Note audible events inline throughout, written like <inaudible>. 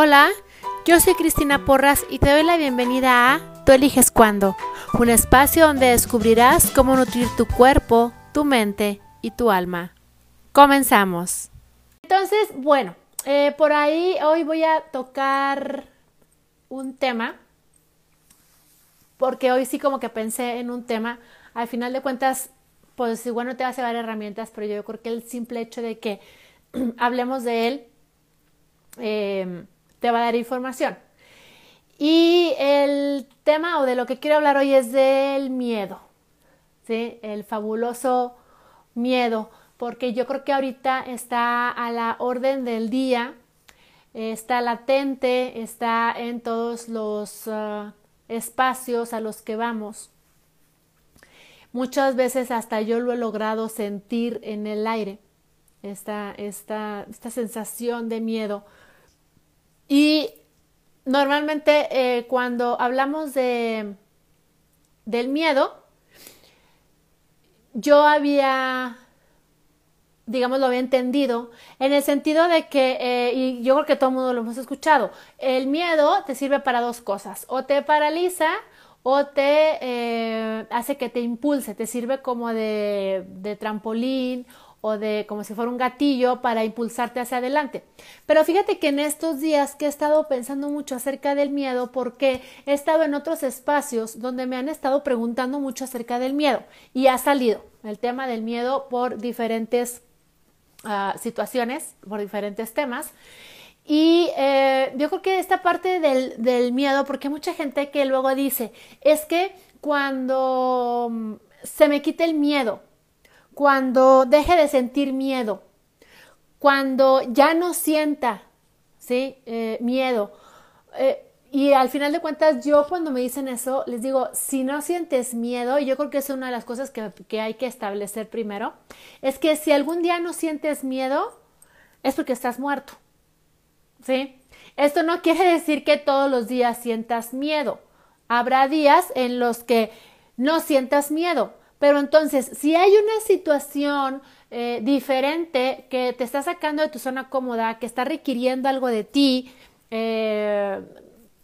Hola, yo soy Cristina Porras y te doy la bienvenida a Tú eliges cuándo, un espacio donde descubrirás cómo nutrir tu cuerpo, tu mente y tu alma. Comenzamos. Entonces, bueno, eh, por ahí hoy voy a tocar un tema, porque hoy sí como que pensé en un tema, al final de cuentas, pues igual no te vas a dar herramientas, pero yo creo que el simple hecho de que <clears throat> hablemos de él, eh, te va a dar información. Y el tema o de lo que quiero hablar hoy es del miedo, ¿sí? El fabuloso miedo, porque yo creo que ahorita está a la orden del día, está latente, está en todos los uh, espacios a los que vamos. Muchas veces hasta yo lo he logrado sentir en el aire, esta, esta, esta sensación de miedo y normalmente eh, cuando hablamos de, del miedo, yo había, digamos, lo había entendido en el sentido de que, eh, y yo creo que todo el mundo lo hemos escuchado, el miedo te sirve para dos cosas, o te paraliza o te eh, hace que te impulse, te sirve como de, de trampolín o de como si fuera un gatillo para impulsarte hacia adelante. Pero fíjate que en estos días que he estado pensando mucho acerca del miedo porque he estado en otros espacios donde me han estado preguntando mucho acerca del miedo y ha salido el tema del miedo por diferentes uh, situaciones, por diferentes temas. Y eh, yo creo que esta parte del, del miedo, porque hay mucha gente que luego dice, es que cuando mm, se me quite el miedo, cuando deje de sentir miedo, cuando ya no sienta ¿sí? Eh, miedo. Eh, y al final de cuentas, yo cuando me dicen eso, les digo, si no sientes miedo, y yo creo que es una de las cosas que, que hay que establecer primero, es que si algún día no sientes miedo, es porque estás muerto. ¿Sí? Esto no quiere decir que todos los días sientas miedo. Habrá días en los que no sientas miedo, pero entonces, si hay una situación eh, diferente que te está sacando de tu zona cómoda, que está requiriendo algo de ti, eh,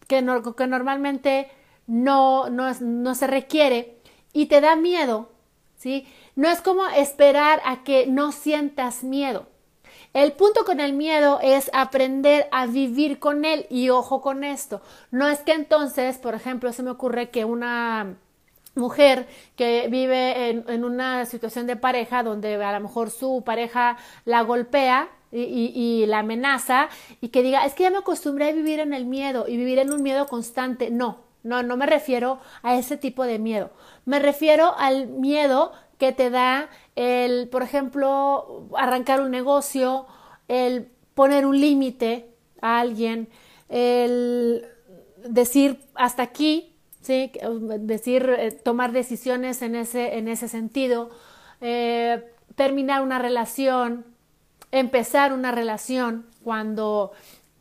que, que, normalmente no, no, no se requiere y te da miedo, ¿sí? No es como esperar a que no sientas miedo. El punto con el miedo es aprender a vivir con él y ojo con esto. No es que entonces, por ejemplo, se me ocurre que una mujer que vive en, una situación de pareja donde a lo mejor su pareja la golpea y, la amenaza y que diga, es que ya me acostumbré a vivir en el miedo y vivir en un miedo constante. No, no, no me refiero a ese tipo de miedo. Me refiero al miedo que te da el, por ejemplo, arrancar un negocio, el poner un límite a alguien, el decir hasta aquí ¿sí? decir, eh, tomar decisiones en ese, en ese sentido, eh, terminar una relación, empezar una relación cuando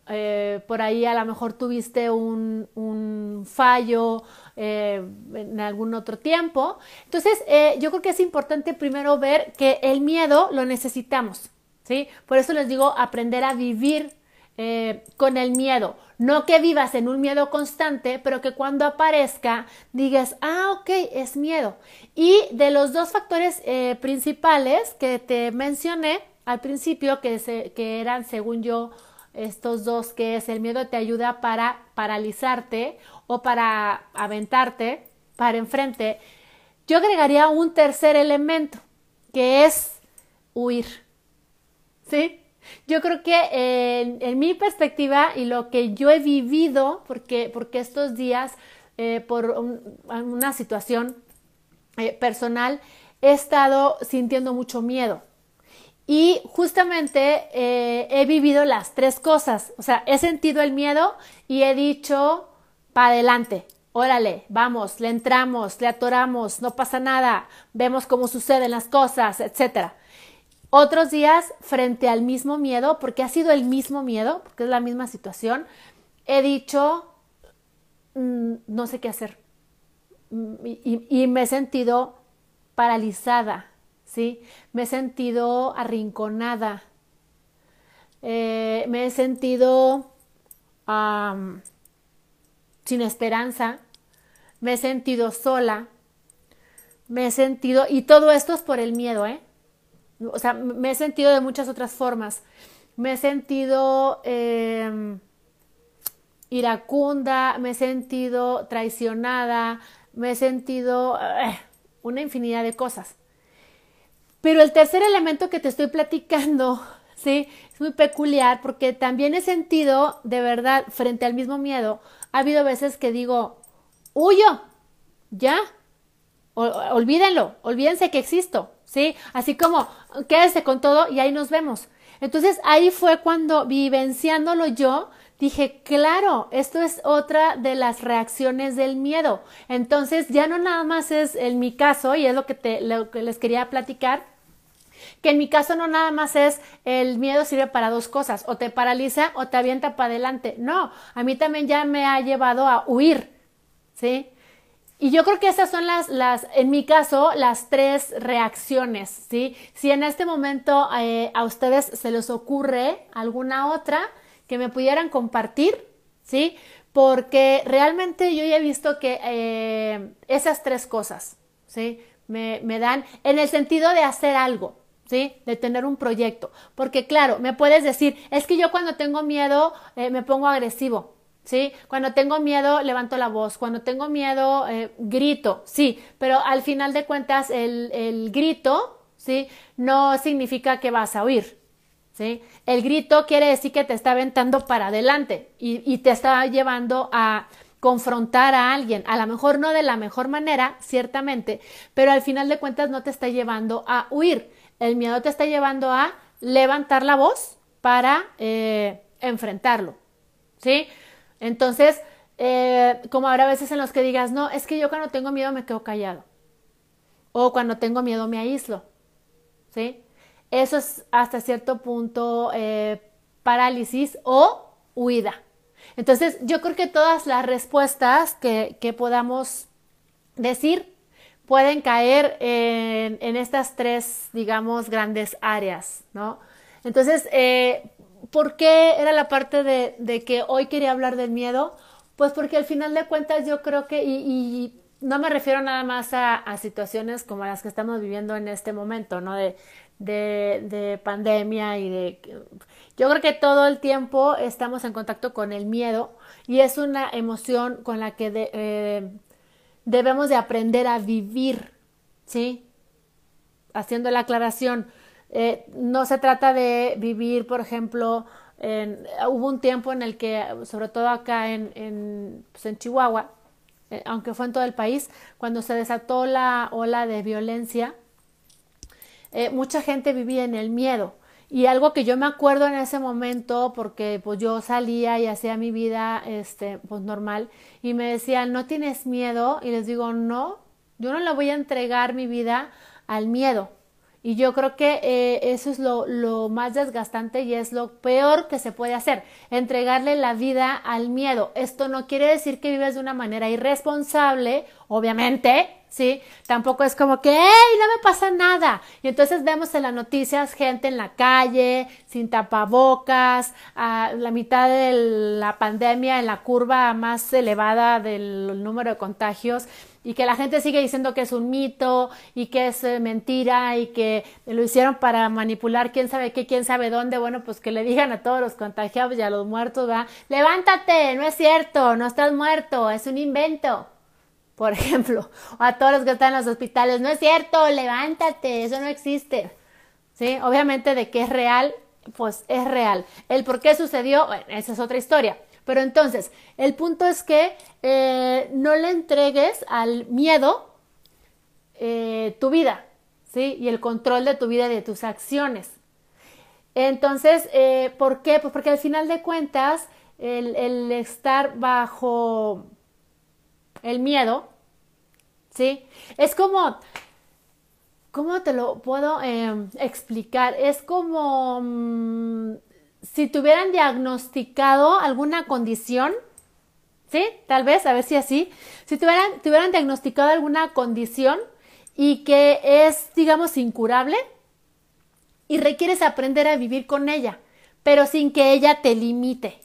eh, por ahí a lo mejor tuviste un, un fallo en algún otro tiempo. Entonces, yo creo que es importante primero ver que el miedo lo necesitamos, ¿sí? Por eso les digo aprender a vivir eh, con el miedo. No que vivas en un miedo constante, pero que cuando aparezca digas, ah, ok, es miedo. Y de los dos factores eh, principales que te mencioné al principio, que, se, que eran, según yo, estos dos, que es el miedo te ayuda para paralizarte o para aventarte para enfrente, yo agregaría un tercer elemento, que es huir. ¿Sí? Yo creo que en, mi perspectiva y lo que yo he vivido, porque, porque estos días, eh, por una situación eh, personal, he estado sintiendo mucho miedo. Y justamente eh, he vivido las tres cosas. O sea, he sentido el miedo y he dicho, para adelante, órale, vamos, le entramos, le atoramos, no pasa nada, vemos cómo suceden las cosas, etcétera. Otros días, frente al mismo miedo, porque ha sido el mismo miedo, porque es la misma situación, he dicho, mm, no sé qué hacer. Mm, y, me he sentido paralizada, ¿sí? Me he sentido arrinconada. Eh, me he sentido sin esperanza, me he sentido sola, me he sentido, y todo esto es por el miedo, ¿eh? O sea, me he sentido de muchas otras formas. Me he sentido em, iracunda, me he sentido traicionada, me he sentido eh, una infinidad de cosas. Pero el tercer elemento que te estoy platicando, <laughs> sí, es muy peculiar porque también he sentido, de verdad, frente al mismo miedo, ha habido veces que digo, huyo, ya, olvídenlo, olvídense que existo, ¿sí? Así como, quédese con todo y ahí nos vemos. Entonces ahí fue cuando vivenciándolo yo, dije, claro, esto es otra de las reacciones del miedo. Entonces ya no nada más es en mi caso, y es lo que, te, lo que les quería platicar, que en mi caso no nada más es el miedo sirve para dos cosas, o te paraliza o te avienta para adelante. No, a mí también ya me ha llevado a huir, ¿sí? Y yo creo que esas son las, las, en mi caso, las tres reacciones, ¿sí? Si en este momento eh, a ustedes se les ocurre alguna otra que me pudieran compartir, ¿sí? Porque realmente yo ya he visto que eh, esas tres cosas, ¿sí? Me, me dan en el sentido de hacer algo, ¿sí? De tener un proyecto. Porque claro, me puedes decir, es que yo cuando tengo miedo eh, me pongo agresivo. ¿Sí? Cuando tengo miedo, levanto la voz, cuando tengo miedo, eh, grito, sí, pero al final de cuentas el, el, grito, ¿sí? No significa que vas a huir, ¿sí? El grito quiere decir que te está aventando para adelante y, y te está llevando a confrontar a alguien, a lo mejor no de la mejor manera, ciertamente, pero al final de cuentas no te está llevando a huir, el miedo te está llevando a levantar la voz para eh, enfrentarlo, ¿sí? Entonces, eh, como habrá veces en los que digas, no, es que yo cuando tengo miedo me quedo callado. O cuando tengo miedo me aíslo. ¿Sí? Eso es hasta cierto punto eh, parálisis o huida. Entonces, yo creo que todas las respuestas que, que podamos decir pueden caer en, estas tres, digamos, grandes áreas, ¿no? Entonces, eh, ¿Por qué era la parte de, que hoy quería hablar del miedo? Pues porque al final de cuentas yo creo que, y, no me refiero nada más a, situaciones como las que estamos viviendo en este momento, ¿no? De, de, de, pandemia y de... Yo creo que todo el tiempo estamos en contacto con el miedo y es una emoción con la que eh, debemos de aprender a vivir, ¿sí? Haciendo la aclaración eh, no se trata de vivir, por ejemplo, en, hubo un tiempo en el que, sobre todo acá en, en, pues en Chihuahua, eh, aunque fue en todo el país, cuando se desató la ola de violencia, eh, mucha gente vivía en el miedo. Y algo que yo me acuerdo en ese momento, porque pues yo salía y hacía mi vida este, pues normal, y me decían, ¿no tienes miedo? Y les digo, no, yo no le voy a entregar mi vida al miedo. Y yo creo que eh, eso es lo, lo, más desgastante y es lo peor que se puede hacer, entregarle la vida al miedo. Esto no quiere decir que vives de una manera irresponsable, obviamente, ¿sí? Tampoco es como que, ¡hey, no me pasa nada! Y entonces vemos en las noticias gente en la calle, sin tapabocas, a la mitad de la pandemia, en la curva más elevada del número de contagios y que la gente sigue diciendo que es un mito y que es eh, mentira y que lo hicieron para manipular quién sabe qué, quién sabe dónde, bueno, pues que le digan a todos los contagiados y a los muertos, va, levántate, no es cierto, no estás muerto, es un invento. Por <laughs> ejemplo, o a todos los que están en los hospitales, no es cierto, levántate, eso no existe. ¿Sí? Obviamente de que es real, pues es real. El por qué sucedió, bueno, esa es otra historia. Pero entonces, el punto es que eh, no le entregues al miedo eh, tu vida, ¿sí? Y el control de tu vida y de tus acciones. Entonces, eh, ¿por qué? Pues porque al final de cuentas, el, estar bajo el miedo, ¿sí? Es como, ¿cómo te lo puedo eh, explicar? Es como mmm, si tuvieran diagnosticado alguna condición, ¿sí? Tal vez, a ver si así, si tuvieran, tuvieran diagnosticado alguna condición y que es, digamos, incurable y requieres aprender a vivir con ella, pero sin que ella te limite.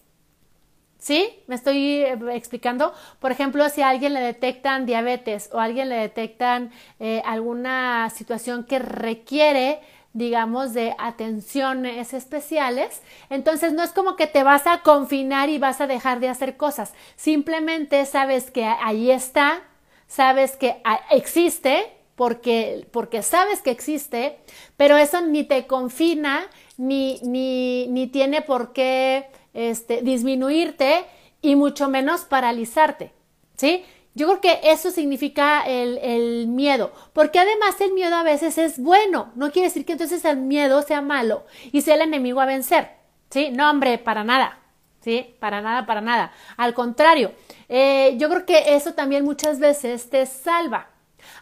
¿Sí? ¿Me estoy eh, explicando? Por ejemplo, si a alguien le detectan diabetes o a alguien le detectan eh, alguna situación que requiere digamos, de atenciones especiales. Entonces no es como que te vas a confinar y vas a dejar de hacer cosas. Simplemente sabes que ahí está, sabes que existe, porque, porque sabes que existe, pero eso ni te confina, ni, ni, ni tiene por qué este, disminuirte y mucho menos paralizarte. ¿Sí? Yo creo que eso significa el, miedo, porque además el miedo a veces es bueno, no quiere decir que entonces el miedo sea malo y sea el enemigo a vencer, ¿sí? No, hombre, para nada, ¿sí? Para nada, para nada. Al contrario, eh, yo creo que eso también muchas veces te salva.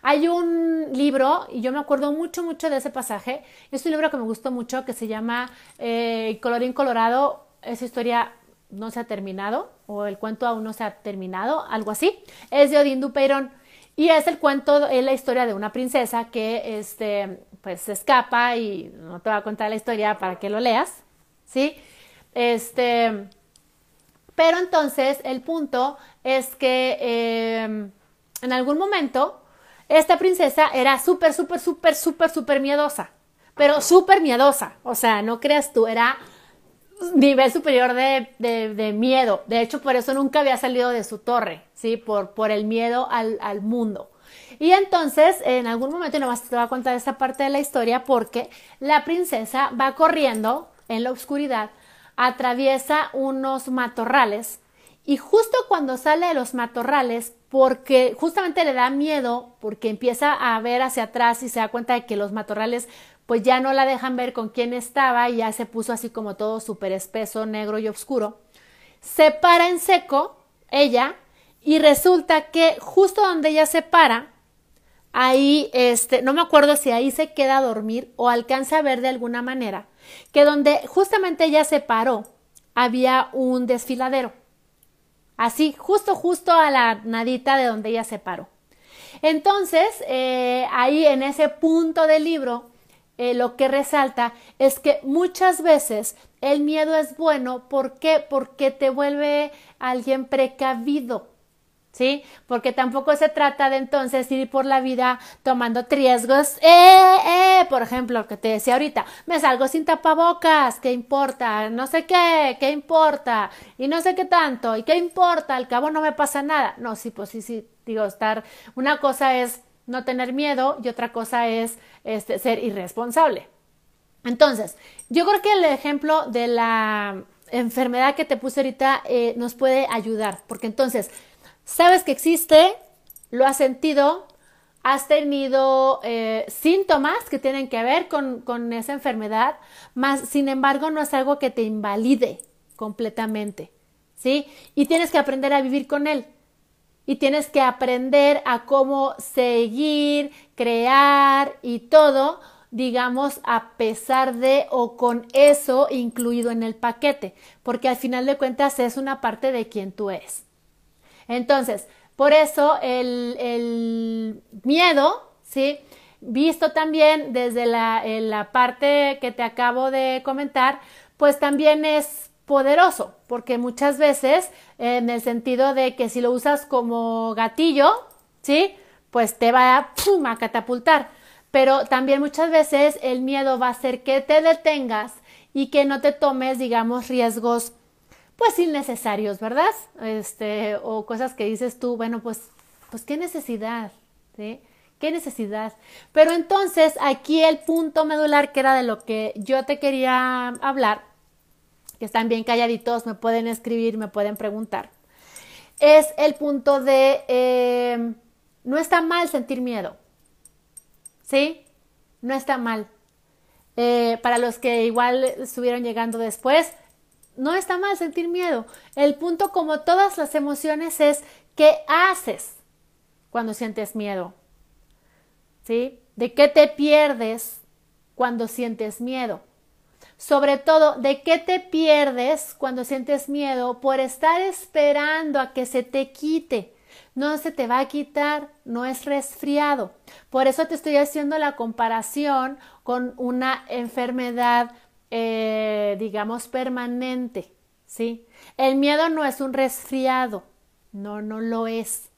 Hay un libro, y yo me acuerdo mucho, mucho de ese pasaje, es un libro que me gustó mucho, que se llama eh, Colorín Colorado, esa historia no se ha terminado o el cuento aún no se ha terminado, algo así. Es de Odín Dupeirón y es el cuento, es la historia de una princesa que este, pues se escapa y no te voy a contar la historia para que lo leas, ¿sí? Este, pero entonces el punto es que em, en algún momento esta princesa era súper, súper, súper, súper, súper miedosa, pero súper miedosa, o sea, no creas tú, era nivel superior de, de, miedo. De hecho, por eso nunca había salido de su torre, ¿sí? Por, por el miedo al, al mundo. Y entonces, en algún momento, y nomás te voy a contar esta parte de la historia, porque la princesa va corriendo en la oscuridad, atraviesa unos matorrales, y justo cuando sale de los matorrales, porque justamente le da miedo, porque empieza a ver hacia atrás y se da cuenta de que los matorrales pues ya no la dejan ver con quién estaba y ya se puso así como todo súper espeso, negro y oscuro. Se para en seco ella y resulta que justo donde ella se para, ahí, este, no me acuerdo si ahí se queda a dormir o alcanza a ver de alguna manera, que donde justamente ella se paró, había un desfiladero. Así, justo, justo a la nadita de donde ella se paró. Entonces, eh, ahí en ese punto del libro, eh, lo que resalta es que muchas veces el miedo es bueno. ¿Por qué? Porque te vuelve alguien precavido. ¿Sí? Porque tampoco se trata de entonces ir por la vida tomando riesgos. ¡Eh, eh! Por ejemplo, lo que te decía ahorita, me salgo sin tapabocas, ¿qué importa? No sé qué, ¿qué importa? Y no sé qué tanto, ¿y qué importa? Al cabo no me pasa nada. No, sí, pues sí, sí, digo, estar. Una cosa es no tener miedo y otra cosa es este, ser irresponsable. Entonces, yo creo que el ejemplo de la enfermedad que te puse ahorita eh, nos puede ayudar, porque entonces, sabes que existe, lo has sentido, has tenido eh, síntomas que tienen que ver con, con esa enfermedad, más sin embargo no es algo que te invalide completamente, ¿sí? Y tienes que aprender a vivir con él y tienes que aprender a cómo seguir, crear y todo, digamos, a pesar de o con eso incluido en el paquete, porque al final de cuentas es una parte de quien tú eres. Entonces, por eso el, el miedo, ¿sí? Visto también desde la, la parte que te acabo de comentar, pues también es poderoso, porque muchas veces, en el sentido de que si lo usas como gatillo, ¿sí? Pues te va a, a catapultar. Pero también muchas veces el miedo va a hacer que te detengas y que no te tomes, digamos, riesgos pues innecesarios, ¿verdad? Este, o cosas que dices tú, bueno, pues, pues qué necesidad, ¿sí? ¿Qué necesidad? Pero entonces aquí el punto medular que era de lo que yo te quería hablar que están bien calladitos, me pueden escribir, me pueden preguntar, es el punto de eh, no está mal sentir miedo. ¿Sí? No está mal. Eh, para los que igual estuvieron llegando después, no está mal sentir miedo. El punto, como todas las emociones, es qué haces cuando sientes miedo. ¿Sí? ¿De qué te pierdes cuando sientes miedo? Sobre todo, ¿de qué te pierdes cuando sientes miedo por estar esperando a que se te quite? No se te va a quitar, no es resfriado. Por eso te estoy haciendo la comparación con una enfermedad, eh, digamos, permanente. ¿sí? El miedo no es un resfriado, no, no lo es,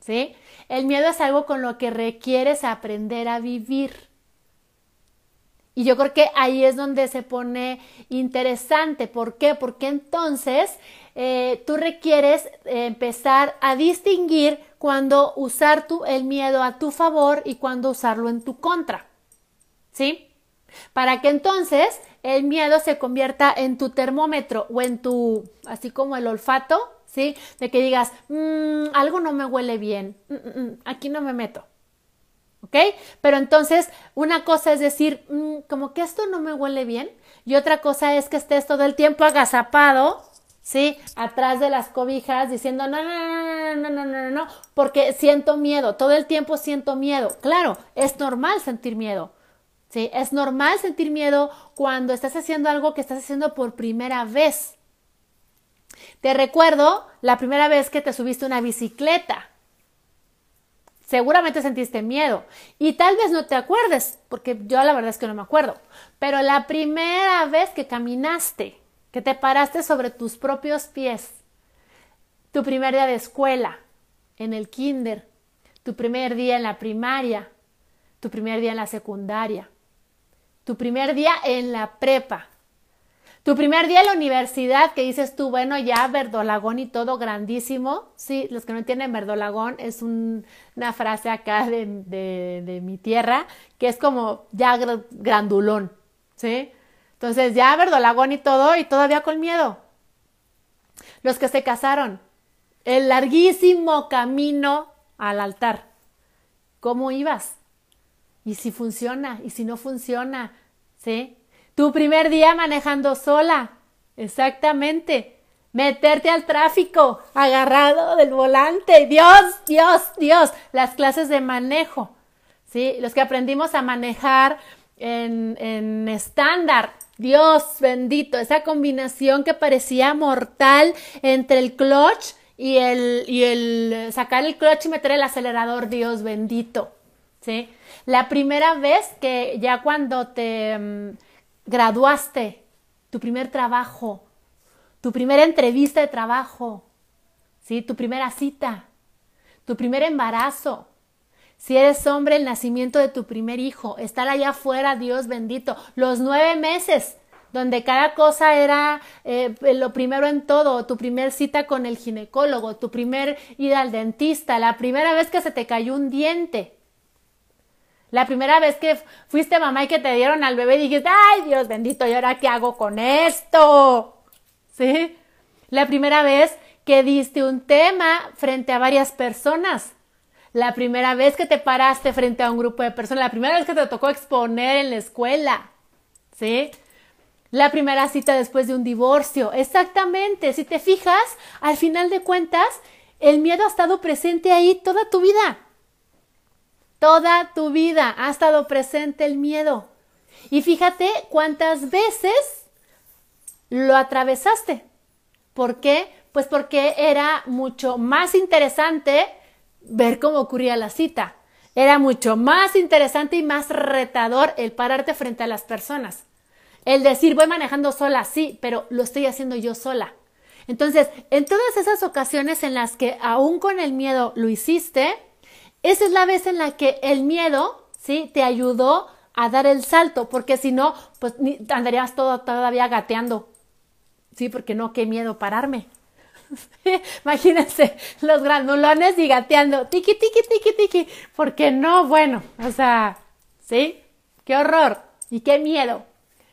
¿sí? El miedo es algo con lo que requieres aprender a vivir. Y yo creo que ahí es donde se pone interesante. ¿Por qué? Porque entonces eh, tú requieres empezar a distinguir cuando usar tu, el miedo a tu favor y cuando usarlo en tu contra. ¿Sí? Para que entonces el miedo se convierta en tu termómetro o en tu, así como el olfato, ¿sí? De que digas, mm, algo no me huele bien, mm, mm, aquí no me meto. ¿Ok? Pero entonces, una cosa es decir, como que esto no me huele bien, y otra cosa es que estés todo el tiempo agazapado, ¿sí? Atrás de las cobijas diciendo, no, no, no, no, no, no, no, no, porque siento miedo, todo el tiempo siento miedo. Claro, es normal sentir miedo, ¿sí? Es normal sentir miedo cuando estás haciendo algo que estás haciendo por primera vez. Te recuerdo la primera vez que te subiste una bicicleta. Seguramente sentiste miedo. Y tal vez no te acuerdes, porque yo la verdad es que no me acuerdo, pero la primera vez que caminaste, que te paraste sobre tus propios pies, tu primer día de escuela, en el kinder, tu primer día en la primaria, tu primer día en la secundaria, tu primer día en la prepa, tu primer día en la universidad que dices tú, bueno, ya verdolagón y todo grandísimo. Sí, los que no entienden verdolagón es una frase acá de, de, mi tierra que es como ya grandulón, ¿sí? Entonces ya verdolagón y todo y todavía con miedo. Los que se casaron, el larguísimo camino al altar. ¿Cómo ibas? y si funciona y si no funciona, ¿sí? Tu primer día manejando sola, exactamente. Meterte al tráfico, agarrado del volante. Dios, Dios, Dios. Las clases de manejo, ¿sí? Los que aprendimos a manejar en, en estándar. Dios bendito, esa combinación que parecía mortal entre el clutch y el, y el sacar el clutch y meter el acelerador, Dios bendito. ¿sí? La primera vez que ya cuando te mm, graduaste, tu primer trabajo, tu primera entrevista de trabajo, ¿sí? Tu primera cita, tu primer embarazo. Si eres hombre, el nacimiento de tu primer hijo, estar allá afuera, Dios bendito, los nueve meses, donde cada cosa era eh, lo primero en todo, tu primer cita con el ginecólogo, tu primer ida al dentista, la primera vez que se te cayó un diente, la primera vez que fuiste mamá y que te dieron al bebé dijiste, ay Dios bendito, ¿y ahora qué hago con esto? ¿Sí? La primera vez que diste un tema frente a varias personas. La primera vez que te paraste frente a un grupo de personas. La primera vez que te tocó exponer en la escuela. ¿Sí? La primera cita después de un divorcio. Exactamente. Si te fijas, al final de cuentas, el miedo ha estado presente ahí toda tu vida. Toda tu vida ha estado presente el miedo. Y fíjate cuántas veces lo atravesaste. ¿Por qué? Pues porque era mucho más interesante ver cómo ocurría la cita. Era mucho más interesante y más retador el pararte frente a las personas. El decir, voy manejando sola, sí, pero lo estoy haciendo yo sola. Entonces, en todas esas ocasiones en las que aún con el miedo lo hiciste, esa es la vez en la que el miedo, ¿sí? Te ayudó a dar el salto, porque si no, pues andarías todo, todavía gateando. Sí, porque no, qué miedo pararme. <laughs> Imagínense los granulones y gateando, tiki, tiki, tiki, tiki, porque no, bueno, o sea, ¿sí? Qué horror y qué miedo.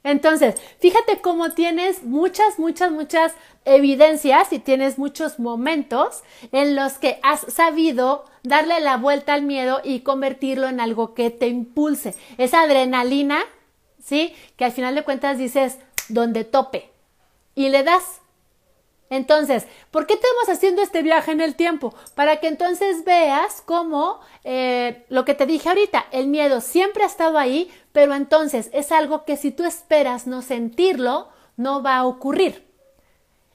Entonces, fíjate cómo tienes muchas, muchas, muchas evidencias y tienes muchos momentos en los que has sabido darle la vuelta al miedo y convertirlo en algo que te impulse. Esa adrenalina, ¿sí? Que al final de cuentas dices, donde tope. Y le das. Entonces, ¿por qué estamos haciendo este viaje en el tiempo? Para que entonces veas cómo eh, lo que te dije ahorita, el miedo siempre ha estado ahí, pero entonces es algo que si tú esperas no sentirlo, no va a ocurrir.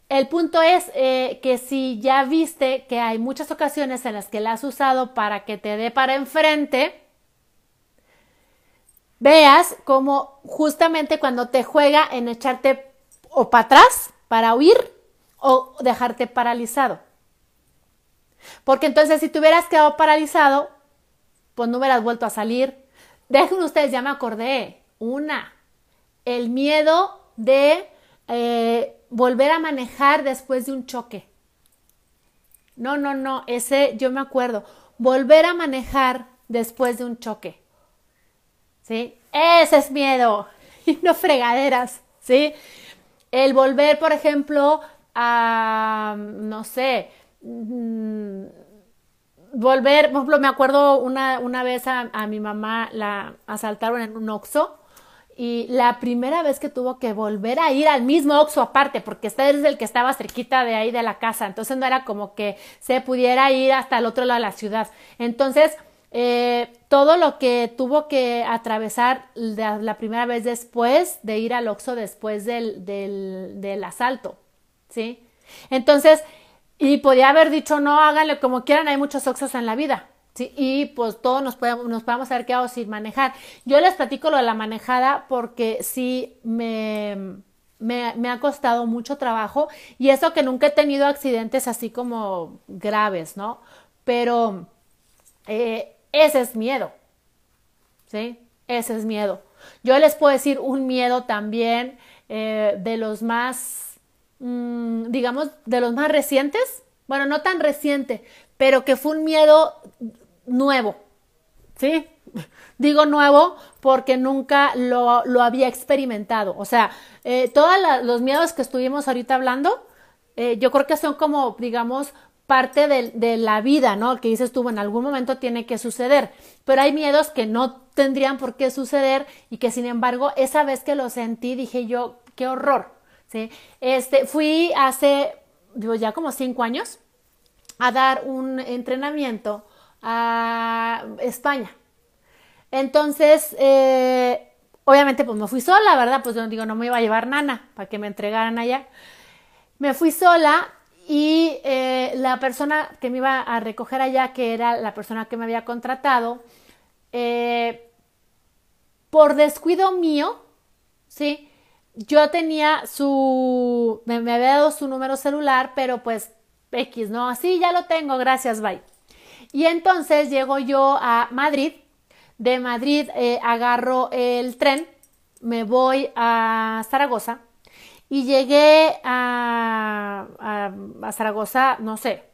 El punto es eh, que si ya viste que hay muchas ocasiones en las que la has usado para que te dé para enfrente, veas cómo justamente cuando te juega en echarte o para atrás, para huir o dejarte paralizado. Porque entonces si te hubieras quedado paralizado, pues no hubieras vuelto a salir. Dejen ustedes, ya me acordé. Una, el miedo de eh, volver a manejar después de un choque. No, no, no, ese yo me acuerdo. Volver a manejar después de un choque. ¿Sí? Ese es miedo. <laughs> Y no fregaderas. ¿Sí? El volver, por ejemplo, a, no sé, mm, volver, por ejemplo, me acuerdo una, una vez a, a, mi mamá la asaltaron en un oxo y la primera vez que tuvo que volver a ir al mismo Oxxo aparte, porque este es el que estaba cerquita de ahí de la casa, entonces no era como que se pudiera ir hasta el otro lado de la ciudad. Entonces, eh, todo lo que tuvo que atravesar la, primera vez después de ir al Oxxo después del, del, del asalto, ¿sí? Entonces, y podía haber dicho, no, háganle como quieran, hay muchos Oxxos en la vida, y pues todos nos podemos, nos podemos haber quedado sin manejar. Yo les platico lo de la manejada porque sí me, me, me, ha costado mucho trabajo y eso que nunca he tenido accidentes así como graves, ¿no? Pero eh, ese es miedo, ¿sí? Ese es miedo. Yo les puedo decir un miedo también eh, de los más, mmm, digamos, de los más recientes. Bueno, no tan reciente, pero que fue un miedo nuevo, ¿sí? Digo nuevo porque nunca lo, lo había experimentado. O sea, eh, todos los miedos que estuvimos ahorita hablando, eh, yo creo que son como, digamos, parte de, la vida, ¿no? Que dices tú, en algún momento tiene que suceder. Pero hay miedos que no tendrían por qué suceder y que sin embargo, esa vez que lo sentí, dije yo, qué horror, ¿sí? Este, fui hace, digo, ya como cinco años a dar un entrenamiento a España. Entonces, eh, obviamente, pues me fui sola, ¿verdad? Pues yo digo, no me iba a llevar nana para que me entregaran allá. Me fui sola y eh, la persona que me iba a recoger allá, que era la persona que me había contratado, eh, por descuido mío, ¿sí? Yo tenía su, me, me había dado su número celular, pero pues X, ¿no? Así ya lo tengo, gracias, bye. Y entonces llego yo a Madrid. De Madrid eh, agarro el tren, me voy a Zaragoza y llegué a, Zaragoza, no sé,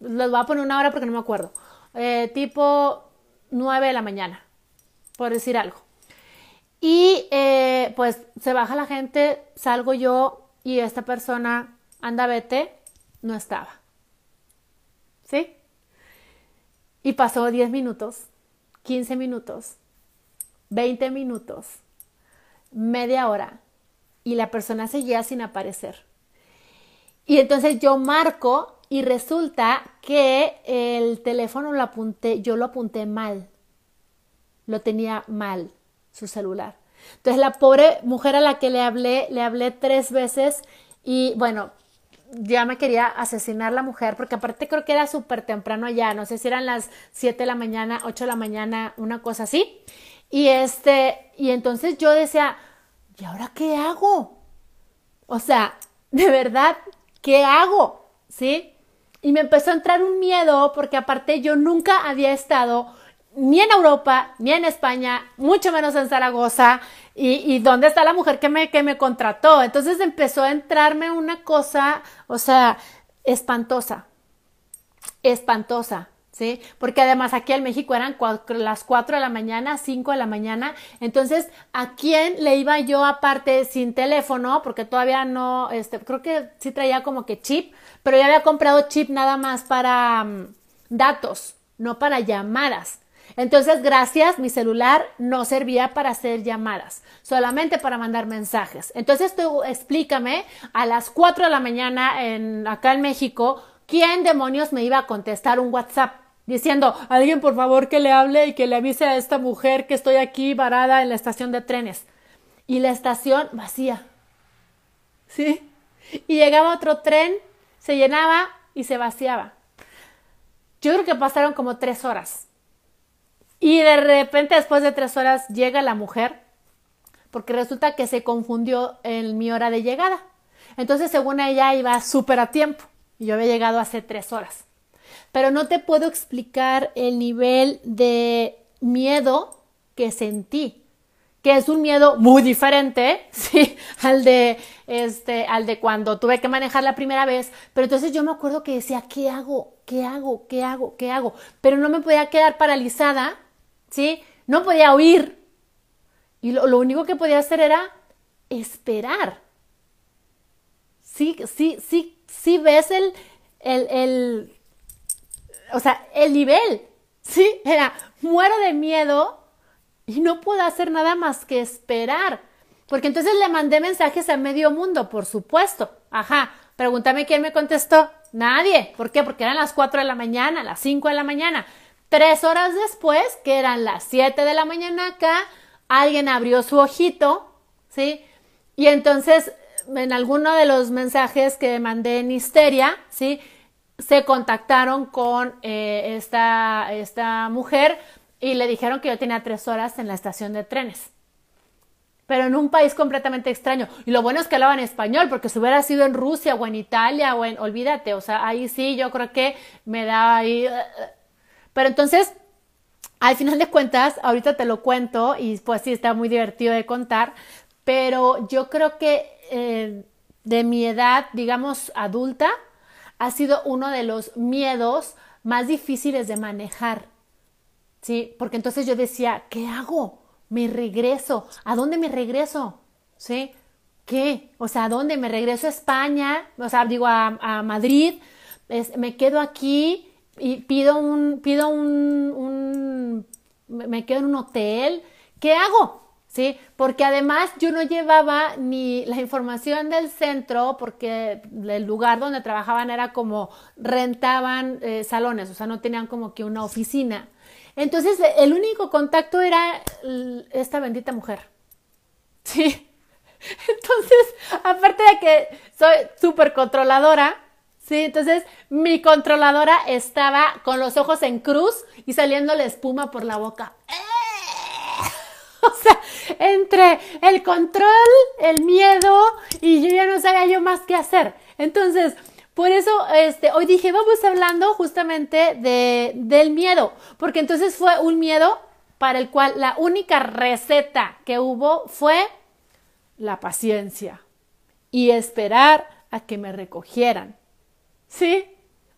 les voy a poner una hora porque no me acuerdo, eh, tipo 9 de la mañana, por decir algo. Y eh, pues se baja la gente, salgo yo y esta persona, anda, vete, no estaba. ¿Sí? Y pasó 10 minutos, 15 minutos, 20 minutos, media hora y la persona seguía sin aparecer. Y entonces yo marco y resulta que el teléfono lo apunté, yo lo apunté mal. Lo tenía mal, su celular. Entonces la pobre mujer a la que le hablé, le hablé tres veces y bueno, ya me quería asesinar la mujer, porque aparte creo que era súper temprano allá, no sé si eran las 7 de la mañana, 8 de la mañana, una cosa así. Y este, y entonces yo decía, ¿y ahora qué hago? O sea, <laughs> de verdad, ¿qué hago? ¿Sí? Y me empezó a entrar un miedo porque aparte yo nunca había estado ni en Europa, ni en España, mucho menos en Zaragoza. ¿Y, y dónde está la mujer que me, que me contrató? Entonces empezó a entrarme una cosa, o sea, espantosa, espantosa. ¿Sí? Porque además aquí en México eran cuatro, las 4 de la mañana, 5 de la mañana. Entonces, ¿a quién le iba yo aparte sin teléfono? Porque todavía no, este, creo que sí traía como que chip, pero ya había comprado chip nada más para um, datos, no para llamadas. Entonces, gracias, mi celular no servía para hacer llamadas, solamente para mandar mensajes. Entonces, tú explícame a las 4 de la mañana en, acá en México, ¿quién demonios me iba a contestar un WhatsApp? Diciendo, alguien por favor que le hable y que le avise a esta mujer que estoy aquí varada en la estación de trenes. Y la estación vacía. ¿Sí? Y llegaba otro tren, se llenaba y se vaciaba. Yo creo que pasaron como tres horas. Y de repente, después de tres horas, llega la mujer, porque resulta que se confundió en mi hora de llegada. Entonces, según ella, iba súper a tiempo. Y yo había llegado hace tres horas. Pero no te puedo explicar el nivel de miedo que sentí que es un miedo muy diferente, <laughs> sí, al de este, al de cuando tuve que manejar la primera vez, pero entonces yo me acuerdo que decía, ¿qué hago? ¿Qué hago? ¿Qué hago? ¿Qué hago? Pero no me podía quedar paralizada, ¿sí? No podía huir. Y lo, lo único que podía hacer era esperar. Sí, sí, sí, sí ves el, el, el, o sea, el nivel, ¿sí? Era, muero de miedo, y no puedo hacer nada más que esperar. Porque entonces le mandé mensajes a medio mundo, por supuesto. Ajá, pregúntame quién me contestó. Nadie. ¿Por qué? Porque eran las 4 de la mañana, las 5 de la mañana. Tres horas después, que eran las 7 de la mañana acá, alguien abrió su ojito, ¿sí? Y entonces, en alguno de los mensajes que mandé en Histeria, ¿sí? Se contactaron con eh, esta, esta mujer y le dijeron que yo tenía tres horas en la estación de trenes. Pero en un país completamente extraño. Y lo bueno es que hablaban español, porque si hubiera sido en Rusia o en Italia o en, olvídate, o sea, ahí sí yo creo que me da ahí. Pero entonces, al final de cuentas, ahorita te lo cuento y pues sí está muy divertido de contar, pero yo creo que eh, de mi edad, digamos, adulta, ha sido uno de los miedos más difíciles de manejar ¿sí? Porque entonces yo decía, ¿qué hago? Me regreso. ¿A dónde me regreso? ¿Sí? ¿Qué? O sea, ¿a dónde? ¿Me regreso a España? O sea, digo, a, Madrid. me quedo aquí y pido un, pido un, me quedo en un hotel. ¿Qué hago? ¿sí? Porque además yo no llevaba ni la información del centro, porque el lugar donde trabajaban era como rentaban eh, salones, o sea, no tenían como que una oficina. Entonces, el único contacto era esta bendita mujer. Sí. <laughs> Entonces, aparte de que soy súper controladora, sí, entonces mi controladora estaba con los ojos en cruz y saliéndole espuma por la boca. <laughs> O sea, entre el control, el miedo y yo ya no sabía yo más qué hacer. Entonces, por eso, este, hoy dije, vamos hablando justamente de, del miedo, porque entonces fue un miedo para el cual la única receta que hubo fue la paciencia y esperar a que me recogieran. ¿Sí?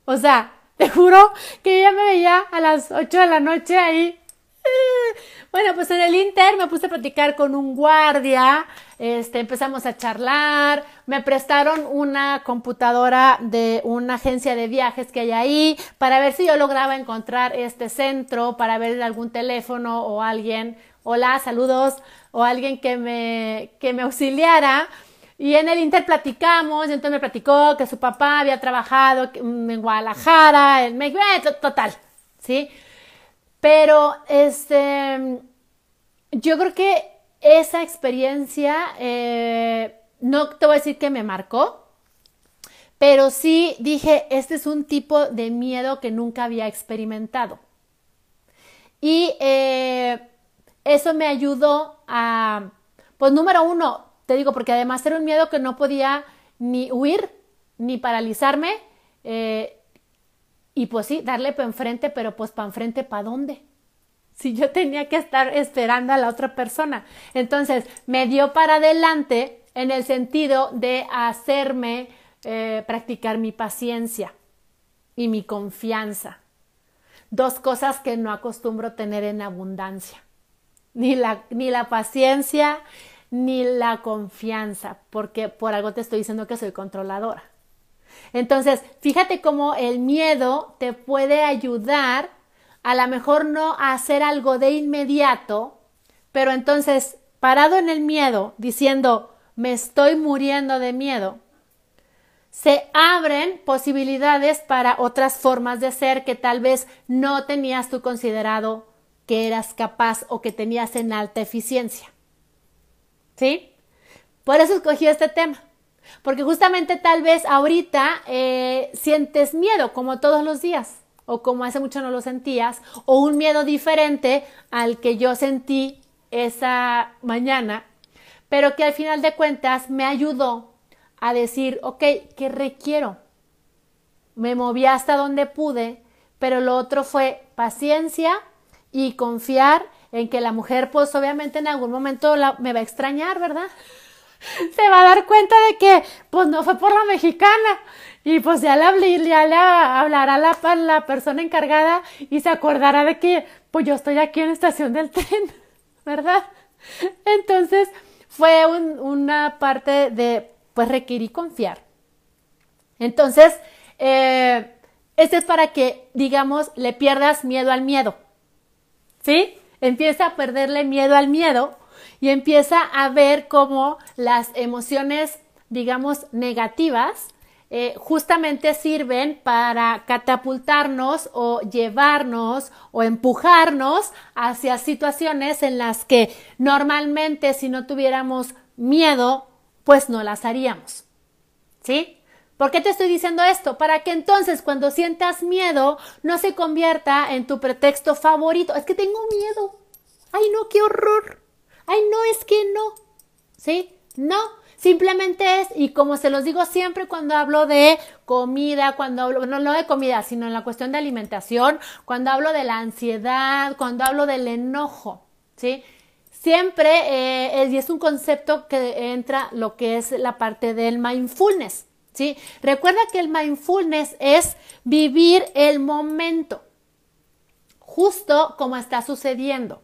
O sea, <laughs> te juro que ya me veía a las 8 de la noche ahí <laughs> bueno, pues en el Inter me puse a platicar con un guardia, este, empezamos a charlar, me prestaron una computadora de una agencia de viajes que hay ahí para ver si yo lograba encontrar este centro, para ver algún teléfono o alguien, hola, saludos, o alguien que me, que me auxiliara. Y en el Inter platicamos, y entonces me platicó que su papá había trabajado en Guadalajara, en México, eh, total, ¿sí? Pero este, yo creo que esa experiencia, eh, no te voy a decir que me marcó, pero sí dije, este es un tipo de miedo que nunca había experimentado. Y eh, eso me ayudó a, pues número uno, te digo, porque además era un miedo que no podía ni huir, ni paralizarme, eh, y pues sí, darle para enfrente, pero pues para enfrente, ¿para dónde? Si yo tenía que estar esperando a la otra persona. Entonces, me dio para adelante en el sentido de hacerme eh, practicar mi paciencia y mi confianza. Dos cosas que no acostumbro tener en abundancia. Ni la, ni la paciencia ni la confianza, porque por algo te estoy diciendo que soy controladora. Entonces, fíjate cómo el miedo te puede ayudar a lo mejor no a hacer algo de inmediato, pero entonces, parado en el miedo, diciendo, me estoy muriendo de miedo, se abren posibilidades para otras formas de ser que tal vez no tenías tú considerado que eras capaz o que tenías en alta eficiencia. ¿Sí? Por eso escogí este tema. Porque justamente tal vez ahorita eh, sientes miedo como todos los días o como hace mucho no lo sentías o un miedo diferente al que yo sentí esa mañana, pero que al final de cuentas me ayudó a decir, ok, ¿qué requiero? Me moví hasta donde pude, pero lo otro fue paciencia y confiar en que la mujer, pues obviamente en algún momento me va a extrañar, ¿verdad? <laughs> Se va a dar cuenta de que, pues no fue por la mexicana. Y pues ya le, hablará la, persona encargada y se acordará de que, pues yo estoy aquí en la estación del tren, <laughs> ¿verdad? Entonces, fue una parte de, pues requerir confiar. Entonces, este es para que, digamos, le pierdas miedo al miedo. ¿Sí? Empieza a perderle miedo al miedo y empieza a ver cómo las emociones, digamos, negativas, eh, justamente sirven para catapultarnos o llevarnos o empujarnos hacia situaciones en las que normalmente si no tuviéramos miedo, pues no las haríamos. ¿Sí? ¿Por qué te estoy diciendo esto? Para que entonces cuando sientas miedo no se convierta en tu pretexto favorito. Es que tengo miedo. Ay, no, qué horror. Ay, no, es que no. ¿Sí? No. Simplemente es, y como se los digo siempre cuando hablo de comida, cuando hablo, no, no de comida, sino en la cuestión de alimentación, cuando hablo de la ansiedad, cuando hablo del enojo, ¿sí? Siempre, eh, y es un concepto que entra lo que es la parte del mindfulness, Recuerda que el mindfulness es vivir el momento, justo como está sucediendo,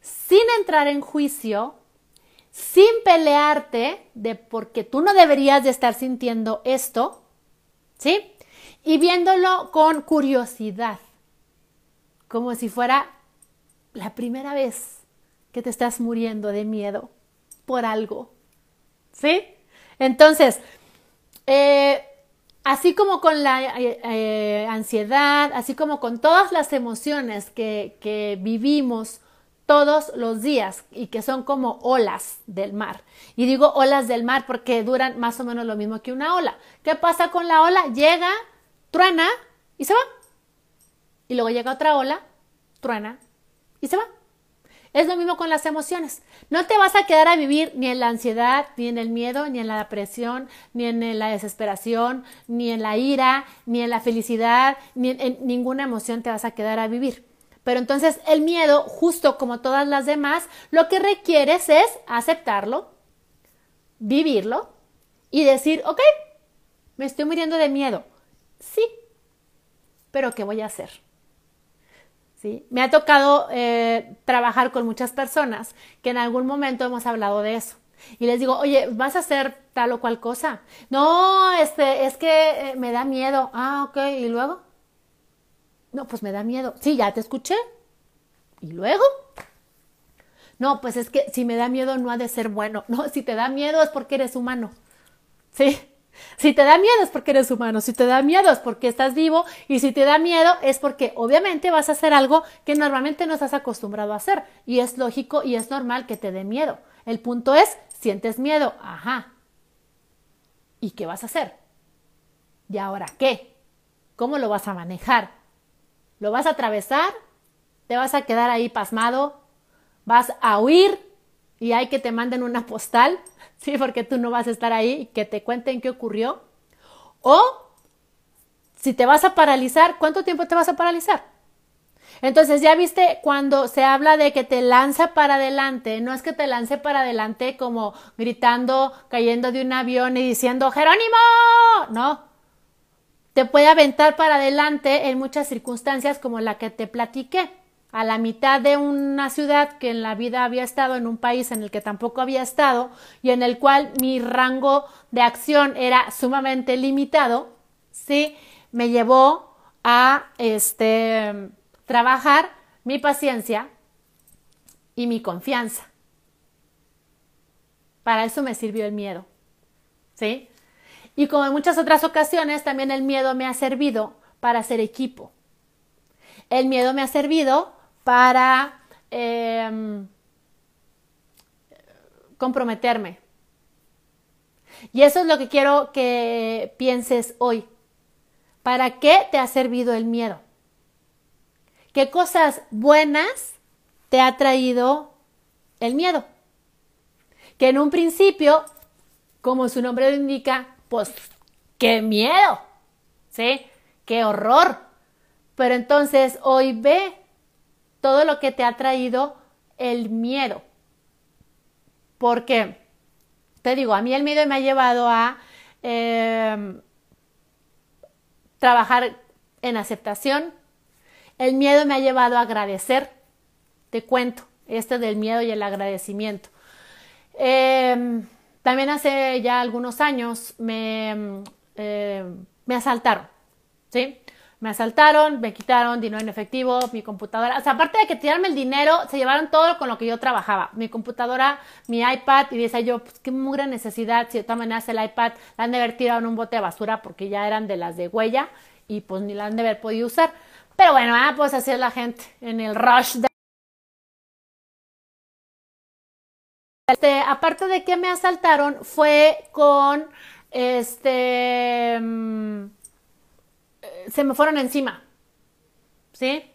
sin entrar en juicio, sin pelearte de porque tú no deberías de estar sintiendo esto, ¿sí? Y viéndolo con curiosidad, como si fuera la primera vez que te estás muriendo de miedo por algo, ¿sí? Entonces, eh, así como con la eh, eh, ansiedad, así como con todas las emociones que, que vivimos todos los días y que son como olas del mar. Y digo olas del mar porque duran más o menos lo mismo que una ola. ¿Qué pasa con la ola? Llega, truena y se va. Y luego llega otra ola, truena y se va. Es lo mismo con las emociones. No te vas a quedar a vivir ni en la ansiedad, ni en el miedo, ni en la depresión, ni en la desesperación, ni en la ira, ni en la felicidad, ni en ninguna emoción te vas a quedar a vivir. Pero entonces el miedo, justo como todas las demás, lo que requieres es aceptarlo, vivirlo y decir, ok, me estoy muriendo de miedo. Sí, pero ¿qué voy a hacer? Me ha tocado eh, trabajar con muchas personas que en algún momento hemos hablado de eso. Y les digo, oye, ¿vas a hacer tal o cual cosa? No, este, es que eh, me da miedo. Ah, ok, ¿y luego? No, pues me da miedo. Sí, ya te escuché. ¿Y luego? No, pues es que si me da miedo no ha de ser bueno. <laughs> No, si te da miedo es porque eres humano. Sí. Si te da miedo es porque eres humano, si te da miedo es porque estás vivo y si te da miedo es porque obviamente vas a hacer algo que normalmente no estás acostumbrado a hacer y es lógico y es normal que te dé miedo. El punto es, sientes miedo, ajá. ¿Y qué vas a hacer? ¿Y ahora qué? ¿Cómo lo vas a manejar? ¿Lo vas a atravesar? ¿Te vas a quedar ahí pasmado? ¿Vas a huir? Y hay que te manden una postal, <laughs> ¿sí? Porque tú no vas a estar ahí que te cuenten qué ocurrió. O si te vas a paralizar, ¿cuánto tiempo te vas a paralizar? Entonces, ya viste cuando se habla de que te lanza para adelante, no es que te lance para adelante como gritando, cayendo de un avión y diciendo Jerónimo, no, te puede aventar para adelante en muchas circunstancias como la que te platiqué. A la mitad de una ciudad que en la vida había estado en un país en el que tampoco había estado y en el cual mi rango de acción era sumamente limitado, sí, me llevó a este trabajar mi paciencia y mi confianza. Para eso me sirvió el miedo. ¿Sí? Y como en muchas otras ocasiones, también el miedo me ha servido para hacer equipo. El miedo me ha servido para em, comprometerme. Y eso es lo que quiero que pienses hoy. ¿Para qué te ha servido el miedo? ¿Qué cosas buenas te ha traído el miedo? Que en un principio como su nombre lo indica, pues qué miedo, ¿sí? Qué horror. Pero entonces hoy ve todo lo que te ha traído el miedo. Porque, te digo, a mí el miedo me ha llevado a em, trabajar en aceptación. El miedo me ha llevado a agradecer. Te cuento, este del miedo y el agradecimiento. Em, también hace ya algunos años me, em, me asaltaron, ¿sí? Me asaltaron, me quitaron dinero en efectivo, mi computadora. O sea, aparte de que tirarme el dinero, se llevaron todo con lo que yo trabajaba. Mi computadora, mi iPad, y decía yo, pues qué mugre necesidad. Si de todas maneras el iPad la han de haber tirado en un bote de basura porque ya eran de las de huella y pues ni la han de haber podido usar. Pero bueno, ah, pues así es la gente en el rush de. Este, aparte de que me asaltaron, fue con este. Mm, se me fueron encima. ¿Sí?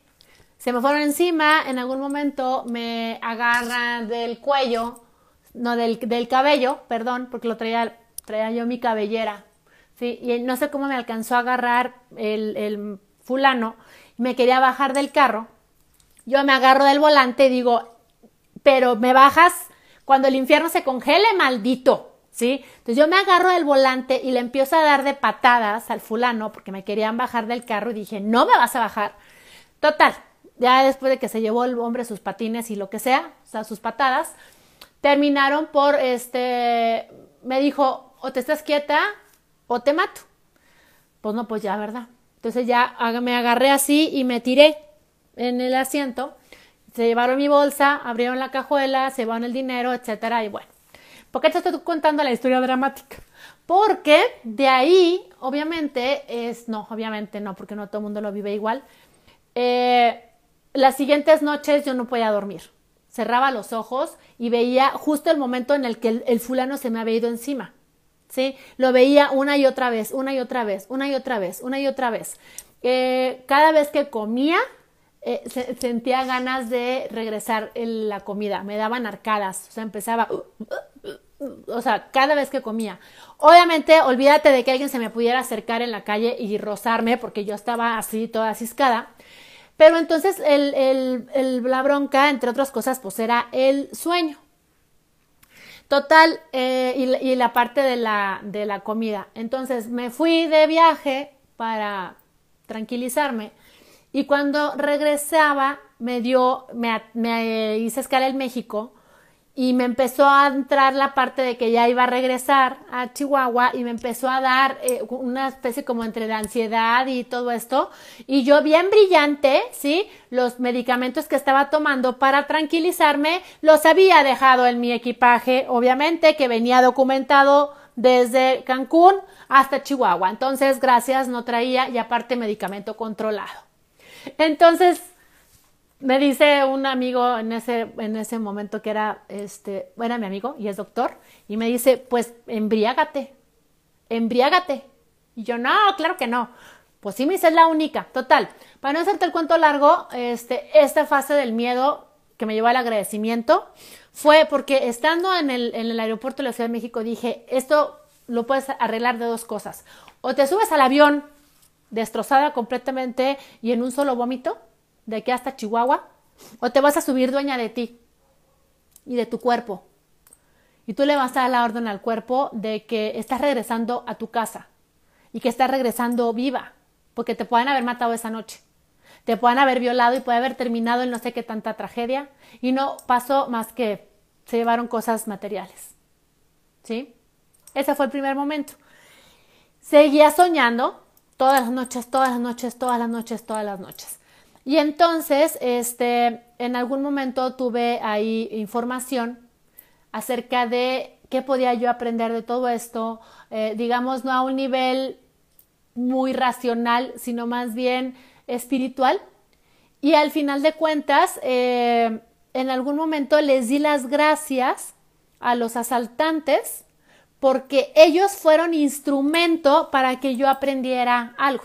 Se me fueron encima, en algún momento me agarran del cuello, no del, del cabello, perdón, porque lo traía, traía yo mi cabellera. ¿Sí? Y no sé cómo me alcanzó a agarrar el, el fulano, me quería bajar del carro. Yo me agarro del volante y digo, pero me bajas cuando el infierno se congele, maldito. ¿Sí? Entonces yo me agarro del volante y le empiezo a dar de patadas al fulano porque me querían bajar del carro y dije, no me vas a bajar. Total, ya después de que se llevó el hombre sus patines y lo que sea, o sea, sus patadas, terminaron por, este, me dijo, o te estás quieta o te mato. Pues no, pues ya, ¿verdad? Entonces ya me agarré así y me tiré en el asiento. Se llevaron mi bolsa, abrieron la cajuela, se llevaron el dinero, etcétera, y bueno. ¿Por qué te estoy contando la historia dramática? Porque de ahí, obviamente, es, no, obviamente no, porque no todo el mundo lo vive igual. Eh, las siguientes noches yo no podía dormir. Cerraba los ojos y veía justo el momento en el que el, fulano se me había ido encima. ¿Sí? Lo veía una y otra vez, una y otra vez, una y otra vez, una y otra vez. Eh, cada vez que comía, eh, sentía ganas de regresar la comida, me daban arcadas, o sea, empezaba, uh, uh, o sea, cada vez que comía. Obviamente, olvídate de que alguien se me pudiera acercar en la calle y rozarme, porque yo estaba así, toda ciscada. Pero entonces el, el, la bronca, entre otras cosas, pues era el sueño. Total, eh, y, y, la parte de la, de la comida. Entonces me fui de viaje para tranquilizarme y cuando regresaba, me dio, me, me hice escala en México y me empezó a entrar la parte de que ya iba a regresar a Chihuahua y me empezó a dar eh, una especie como entre la ansiedad y todo esto. Y yo bien brillante, ¿sí? Los medicamentos que estaba tomando para tranquilizarme los había dejado en mi equipaje, obviamente, que venía documentado desde Cancún hasta Chihuahua. Entonces, gracias, no traía y aparte medicamento controlado. Entonces, me dice un amigo en ese, en ese momento que era, este, era mi amigo y es doctor, y me dice, pues embriágate, embriágate. Y yo, no, claro que no. Pues sí, me dice, es la única. Total, para no hacerte el cuento largo, este, esta fase del miedo que me llevó al agradecimiento fue porque estando en el, en el aeropuerto de la Ciudad de México dije, esto lo puedes arreglar de dos cosas. O te subes al avión destrozada completamente y en un solo vómito, de aquí hasta Chihuahua, o te vas a subir dueña de ti y de tu cuerpo. Y tú le vas a dar la orden al cuerpo de que estás regresando a tu casa y que estás regresando viva, porque te pueden haber matado esa noche. Te pueden haber violado y puede haber terminado en no sé qué tanta tragedia y no pasó más que se llevaron cosas materiales. ¿Sí? Ese fue el primer momento. Seguía soñando todas las noches, todas las noches, todas las noches, todas las noches. Y entonces, este, en algún momento tuve ahí información acerca de qué podía yo aprender de todo esto, eh, digamos, no a un nivel muy racional, sino más bien espiritual. Y al final de cuentas, eh, en algún momento les di las gracias a los asaltantes porque ellos fueron instrumento para que yo aprendiera algo.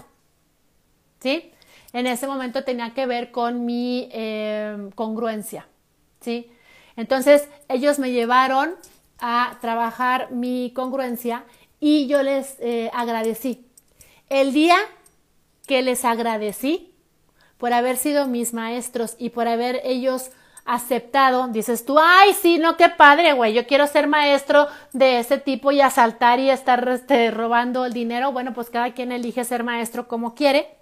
¿Sí? En ese momento tenía que ver con mi em, congruencia. ¿Sí? Entonces ellos me llevaron a trabajar mi congruencia y yo les eh, agradecí. El día que les agradecí por haber sido mis maestros y por haber ellos aceptado, dices tú, ay, sí, no, qué padre, güey, yo quiero ser maestro de ese tipo y asaltar y estar este, robando el dinero. Bueno, pues cada quien elige ser maestro como quiere.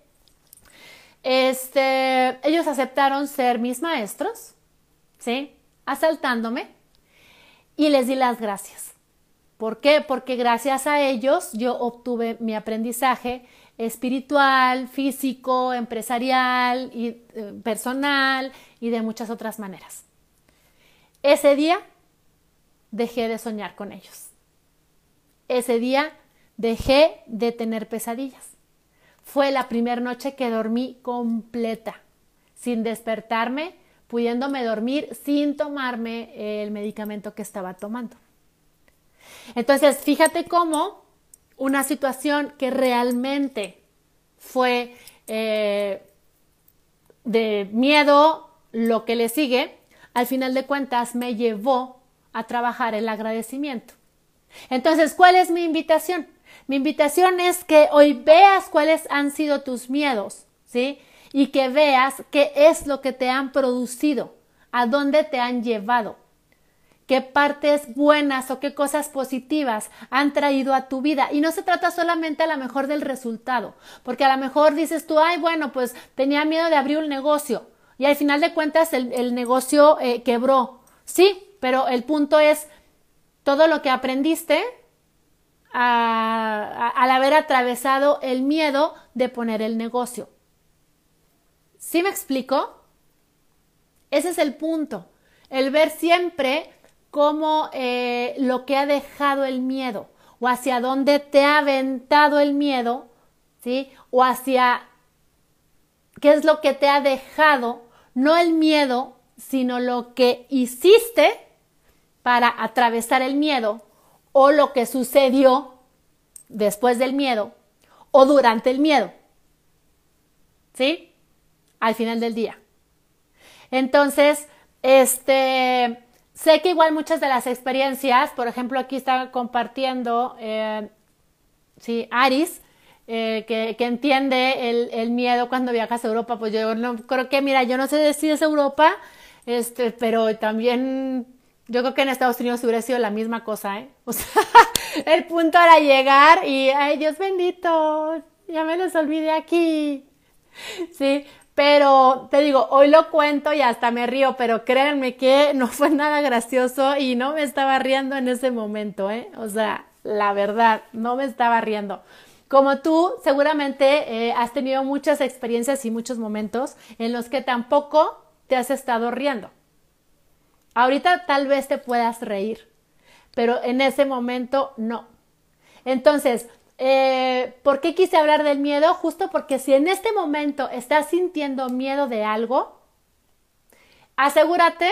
Este, ellos aceptaron ser mis maestros, ¿sí? Asaltándome y les di las gracias. ¿Por qué? Porque gracias a ellos yo obtuve mi aprendizaje espiritual, físico, empresarial y eh, personal y de muchas otras maneras. Ese día dejé de soñar con ellos. Ese día dejé de tener pesadillas. Fue la primera noche que dormí completa, sin despertarme, pudiéndome dormir sin tomarme el medicamento que estaba tomando. Entonces, fíjate cómo una situación que realmente fue eh, de miedo, lo que le sigue, al final de cuentas me llevó a trabajar el agradecimiento. Entonces, ¿cuál es mi invitación? Mi invitación es que hoy veas cuáles han sido tus miedos, ¿sí? Y que veas qué es lo que te han producido, a dónde te han llevado qué partes buenas o qué cosas positivas han traído a tu vida. Y no se trata solamente a lo mejor del resultado, porque a lo mejor dices tú, ay, bueno, pues tenía miedo de abrir un negocio y al final de cuentas el, negocio eh, quebró. Sí, pero el punto es todo lo que aprendiste al haber atravesado el miedo de poner el negocio. ¿Sí me explico? Ese es el punto. El ver siempre cómo eh, lo que ha dejado el miedo o hacia dónde te ha aventado el miedo, ¿sí? O hacia qué es lo que te ha dejado, no el miedo, sino lo que hiciste para atravesar el miedo o lo que sucedió después del miedo o durante el miedo. ¿Sí? Al final del día. Entonces, este, Sé que igual muchas de las experiencias, por ejemplo, aquí está compartiendo, eh, sí, Aris, eh, que, que, entiende el, el, miedo cuando viajas a Europa, pues yo no creo que, mira, yo no sé si es Europa, este, pero también yo creo que en Estados Unidos hubiera sido la misma cosa, ¿eh? O sea, <laughs> el punto era llegar y, ay, Dios bendito, ya me los olvidé aquí. Sí, pero te digo, hoy lo cuento y hasta me río, pero créanme que no fue nada gracioso y no me estaba riendo en ese momento, ¿eh? O sea, la verdad, no me estaba riendo. Como tú, seguramente eh, has tenido muchas experiencias y muchos momentos en los que tampoco te has estado riendo. Ahorita tal vez te puedas reír, pero en ese momento no. Entonces, eh, ¿Por qué quise hablar del miedo? Justo porque si en este momento estás sintiendo miedo de algo, asegúrate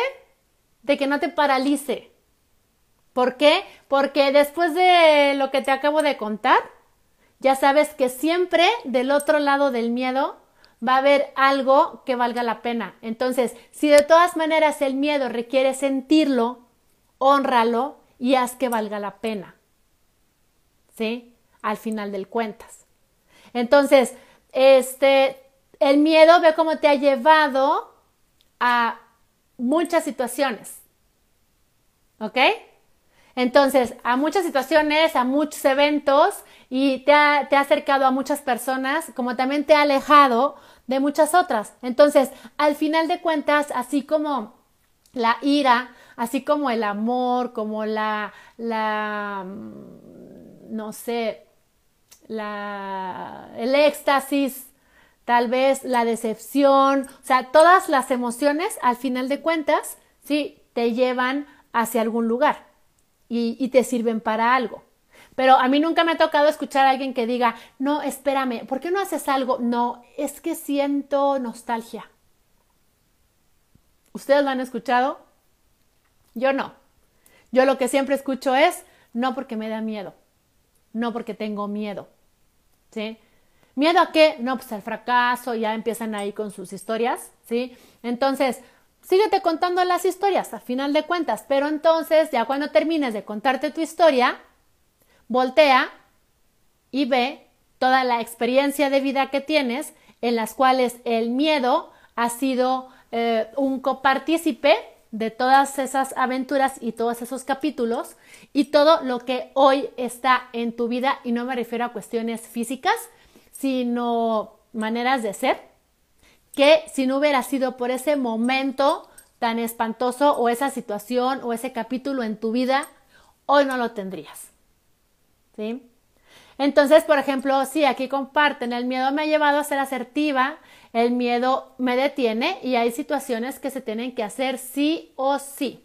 de que no te paralice. ¿Por qué? Porque después de lo que te acabo de contar, ya sabes que siempre del otro lado del miedo va a haber algo que valga la pena. Entonces, si de todas maneras el miedo requiere sentirlo, honralo y haz que valga la pena. ¿Sí? al final del cuentas. Entonces, este, el miedo ve cómo te ha llevado a muchas situaciones. ¿Ok? Entonces, a muchas situaciones, a muchos eventos y te ha, te ha, acercado a muchas personas, como también te ha alejado de muchas otras. Entonces, al final de cuentas, así como la ira, así como el amor, como la, la, mm, no sé, la, el éxtasis, tal vez la decepción, o sea, todas las emociones, al final de cuentas, sí, te llevan hacia algún lugar y, y te sirven para algo. Pero a mí nunca me ha tocado escuchar a alguien que diga, no, espérame, ¿por qué no haces algo? No, es que siento nostalgia. ¿Ustedes lo han escuchado? Yo no. Yo lo que siempre escucho es, no porque me da miedo, no porque tengo miedo, ¿sí? ¿Miedo a qué? No, pues al fracaso, ya empiezan ahí con sus historias, ¿sí? Entonces, síguete contando las historias a final de cuentas, pero entonces ya cuando termines de contarte tu historia, voltea y ve toda la experiencia de vida que tienes en las cuales el miedo ha sido eh, un copartícipe de todas esas aventuras y todos esos capítulos y todo lo que hoy está en tu vida y no me refiero a cuestiones físicas, sino maneras de ser, que si no hubiera sido por ese momento tan espantoso o esa situación o ese capítulo en tu vida, hoy no lo tendrías. ¿Sí? Entonces, por ejemplo, si aquí comparten, el miedo me ha llevado a ser asertiva, el miedo me detiene y hay situaciones que se tienen que hacer sí o sí.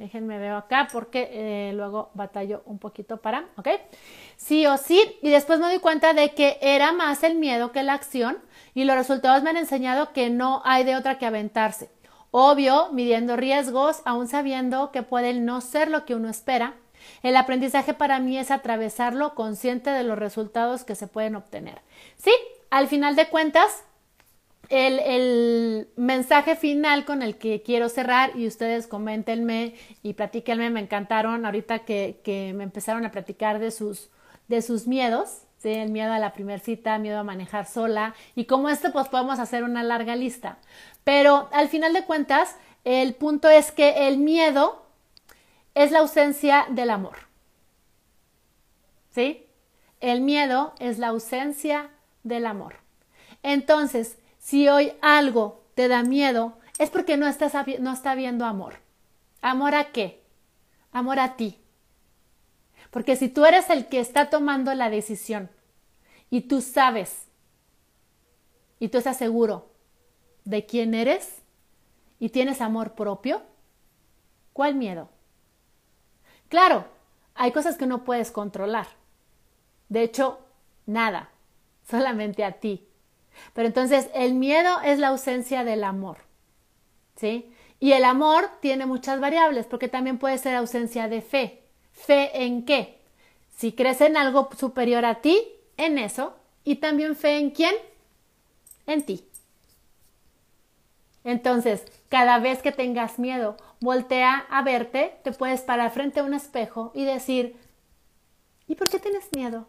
Déjenme ver acá porque eh, luego batallo un poquito para, ¿ok? Sí o sí. Y después me doy cuenta de que era más el miedo que la acción y los resultados me han enseñado que no hay de otra que aventarse. Obvio, midiendo riesgos, aún sabiendo que pueden no ser lo que uno espera. El aprendizaje para mí es atravesarlo consciente de los resultados que se pueden obtener. Sí, al final de cuentas, el, mensaje final con el que quiero cerrar y ustedes coméntenme y platíquenme, me encantaron ahorita que, que me empezaron a platicar de sus, de sus miedos, ¿sí? el miedo a la primer cita, miedo a manejar sola y como esto pues podemos hacer una larga lista. Pero al final de cuentas, el punto es que el miedo es la ausencia del amor. ¿Sí? El miedo es la ausencia del amor. Entonces, si hoy algo te da miedo, es porque no, estás, no está viendo amor. ¿Amor a qué? Amor a ti. Porque si tú eres el que está tomando la decisión y tú sabes y tú estás seguro de quién eres y tienes amor propio, ¿cuál miedo? Claro, hay cosas que no puedes controlar. De hecho, nada, <laughs> solamente a ti. Pero entonces el miedo es la ausencia del amor. ¿Sí? Y el amor tiene muchas variables porque también puede ser ausencia de fe. ¿Fe en qué? Si crees en algo superior a ti, en eso. Y también fe en quién? En ti. Entonces, cada vez que tengas miedo, voltea a verte, te puedes parar frente a un espejo y decir, ¿y por qué tienes miedo?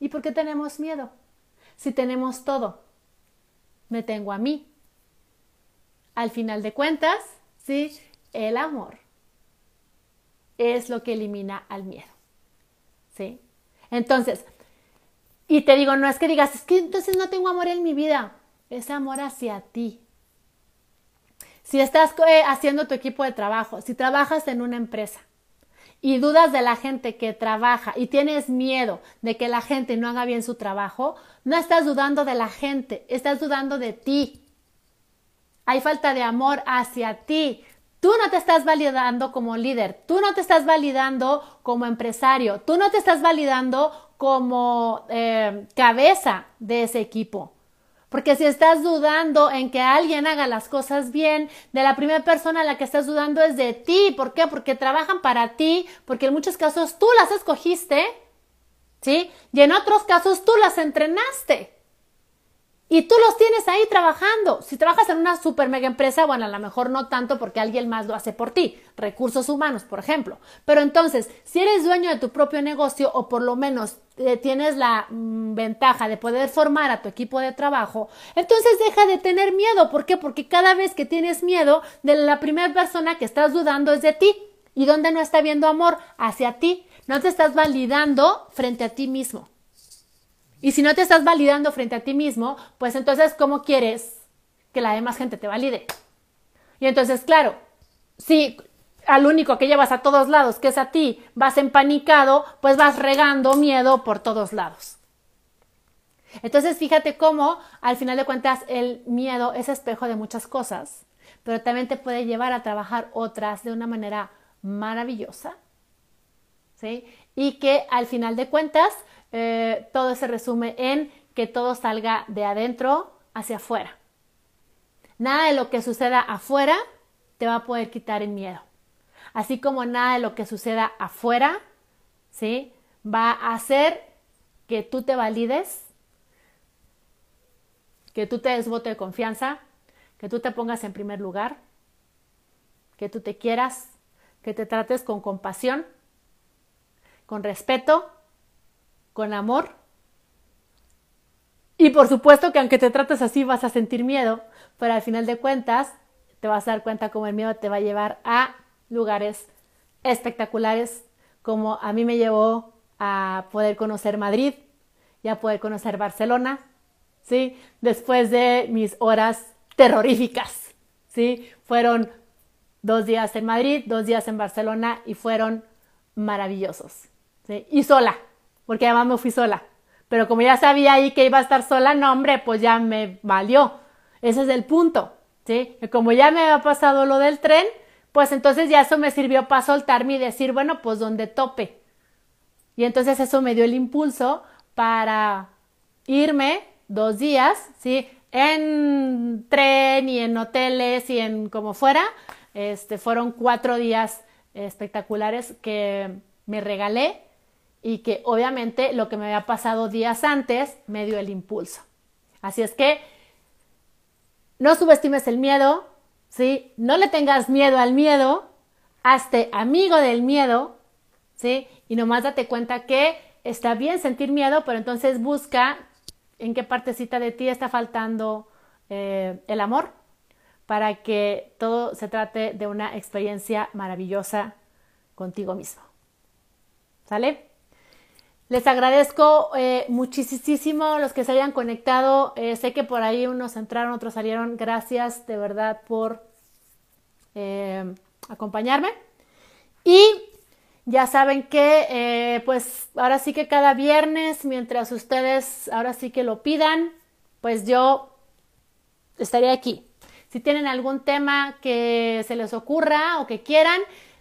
¿Y por qué tenemos miedo? si tenemos todo? Me tengo a mí. Al final de cuentas, sí, el amor es lo que elimina al miedo. ¿Sí? Entonces, y te digo, no es que digas, es que entonces no tengo amor en mi vida, es amor hacia ti. Si estás eh, haciendo tu equipo de trabajo, si trabajas en una empresa, y dudas de la gente que trabaja y tienes miedo de que la gente no haga bien su trabajo, no estás dudando de la gente, estás dudando de ti. Hay falta de amor hacia ti. Tú no te estás validando como líder, tú no te estás validando como empresario, tú no te estás validando como eh, cabeza de ese equipo. Porque si estás dudando en que alguien haga las cosas bien, de la primera persona a la que estás dudando es de ti. ¿Por qué? Porque trabajan para ti, porque en muchos casos tú las escogiste, ¿sí? Y en otros casos tú las entrenaste. Y tú los tienes ahí trabajando. Si trabajas en una super mega empresa, bueno, a lo mejor no tanto porque alguien más lo hace por ti. Recursos humanos, por ejemplo. Pero entonces, si eres dueño de tu propio negocio o por lo menos eh, tienes la mm, ventaja de poder formar a tu equipo de trabajo, entonces deja de tener miedo. ¿Por qué? Porque cada vez que tienes miedo, de la primera persona que estás dudando es de ti. ¿Y dónde no está viendo amor? Hacia ti. No te estás validando frente a ti mismo. Y si no te estás validando frente a ti mismo, pues entonces, ¿cómo quieres que la demás gente te valide? Y entonces, claro, si al único que llevas a todos lados, que es a ti, vas empanicado, pues vas regando miedo por todos lados. Entonces, fíjate cómo, al final de cuentas, el miedo es espejo de muchas cosas, pero también te puede llevar a trabajar otras de una manera maravillosa, ¿sí? Y que al final de cuentas eh, todo se resume en que todo salga de adentro hacia afuera. Nada de lo que suceda afuera te va a poder quitar el miedo. Así como nada de lo que suceda afuera, ¿sí? Va a hacer que tú te valides, que tú te des voto de confianza, que tú te pongas en primer lugar, que tú te quieras, que te trates con compasión, con respeto, con amor. Y por supuesto que aunque te trates así vas a sentir miedo, pero al final de cuentas te vas a dar cuenta cómo el miedo te va a llevar a lugares espectaculares, como a mí me llevó a poder conocer Madrid y a poder conocer Barcelona, ¿sí? Después de mis horas terroríficas, ¿sí? Fueron dos días en Madrid, dos días en Barcelona y fueron maravillosos, ¿sí? Y sola, porque además me fui sola. Pero como ya sabía ahí que iba a estar sola, no, hombre, pues ya me valió. Ese es el punto, ¿sí? como ya me había pasado lo del tren, pues entonces ya eso me sirvió para soltarme y decir, bueno, pues donde tope. Y entonces eso me dio el impulso para irme dos días, ¿sí? En tren y en hoteles y en como fuera. Este, fueron cuatro días espectaculares que me regalé y que obviamente lo que me había pasado días antes me dio el impulso. Así es que no subestimes el miedo, ¿sí? No le tengas miedo al miedo, hazte amigo del miedo, ¿sí? Y nomás date cuenta que está bien sentir miedo, pero entonces busca en qué partecita de ti está faltando eh, el amor para que todo se trate de una experiencia maravillosa contigo mismo. ¿Sale? Les agradezco eh, muchísimo los que se hayan conectado. Eh, sé que por ahí unos entraron, otros salieron. Gracias de verdad por acompañarme. Y ya saben que, eh, pues ahora sí que cada viernes, mientras ustedes ahora sí que lo pidan, pues yo estaré aquí. Si tienen algún tema que se les ocurra o que quieran,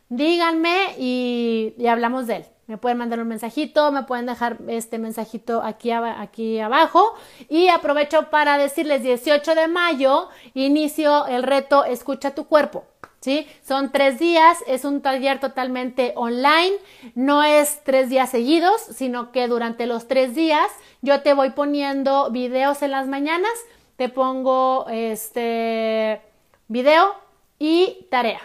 díganme y, hablamos de él. Me pueden mandar un mensajito, me pueden dejar este mensajito aquí, aquí abajo. Y aprovecho para decirles 18 de mayo, inicio el reto Escucha tu cuerpo. ¿sí? Son tres días, es un taller totalmente online, no es tres días seguidos, sino que durante los tres días yo te voy poniendo videos en las mañanas, te pongo este video y tarea,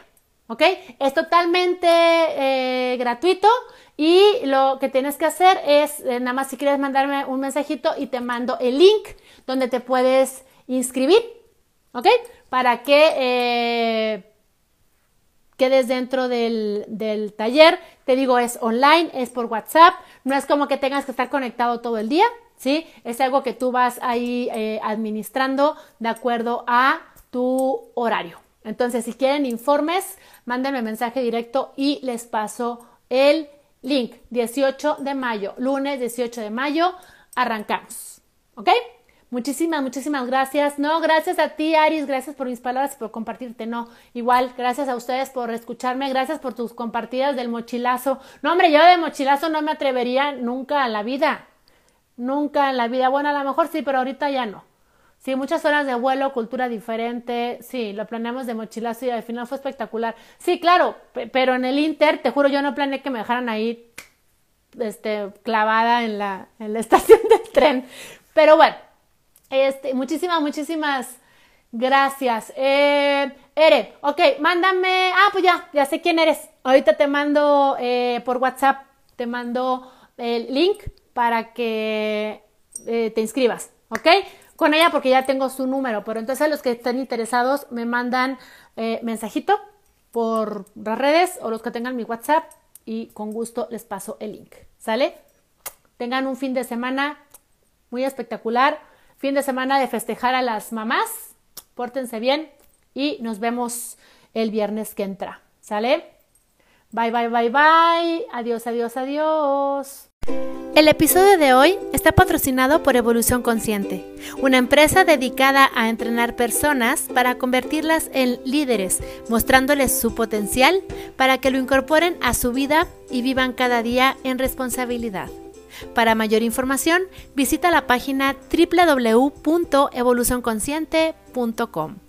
¿ok? Es totalmente eh, gratuito y lo que tienes que hacer es, eh, nada más si quieres mandarme un mensajito y te mando el link donde te puedes inscribir, ¿ok? Para que... Eh, quedes dentro del, del, taller. Te digo, es online, es por WhatsApp, no es como que tengas que estar conectado todo el día, ¿sí? Es algo que tú vas ahí administrando de acuerdo a tu horario. Entonces, si quieren informes, mándenme mensaje directo y les paso el link. 18 de mayo, lunes 18 de mayo, arrancamos. ¿Ok? Muchísimas, muchísimas gracias. No, gracias a ti, Aris, gracias por mis palabras y por compartirte. No, igual, gracias a ustedes por escucharme, gracias por tus compartidas del mochilazo. No, hombre, yo de mochilazo no me atrevería nunca en la vida. Nunca en la vida. Bueno, a lo mejor sí, pero ahorita ya no. Sí, muchas horas de vuelo, cultura diferente. Sí, lo planeamos de mochilazo y al final fue espectacular. Sí, claro, pero en el Inter, te juro, yo no planeé que me dejaran ahí este, clavada en la, en la <laughs> estación del tren. Pero bueno, este, muchísimas, muchísimas gracias. Eh, Ere, ok, mándame. Ah, pues ya, ya sé quién eres. Ahorita te mando eh, por WhatsApp, te mando el link para que eh, te inscribas, ¿ok? Con ella porque ya tengo su número, pero entonces los que estén interesados me mandan eh, mensajito por las redes o los que tengan mi WhatsApp y con gusto les paso el link, ¿sale? Tengan un fin de semana muy espectacular fin de semana de festejar a las mamás. Pórtense bien y nos vemos el viernes que entra. ¿Sale? Bye, bye, bye, bye. Adiós, adiós, adiós. El episodio de hoy está patrocinado por Evolución Consciente, una empresa dedicada a entrenar personas para convertirlas en líderes, mostrándoles su potencial para que lo incorporen a su vida y vivan cada día en responsabilidad. Para mayor información, visita la página www.evolucionconsciente.com.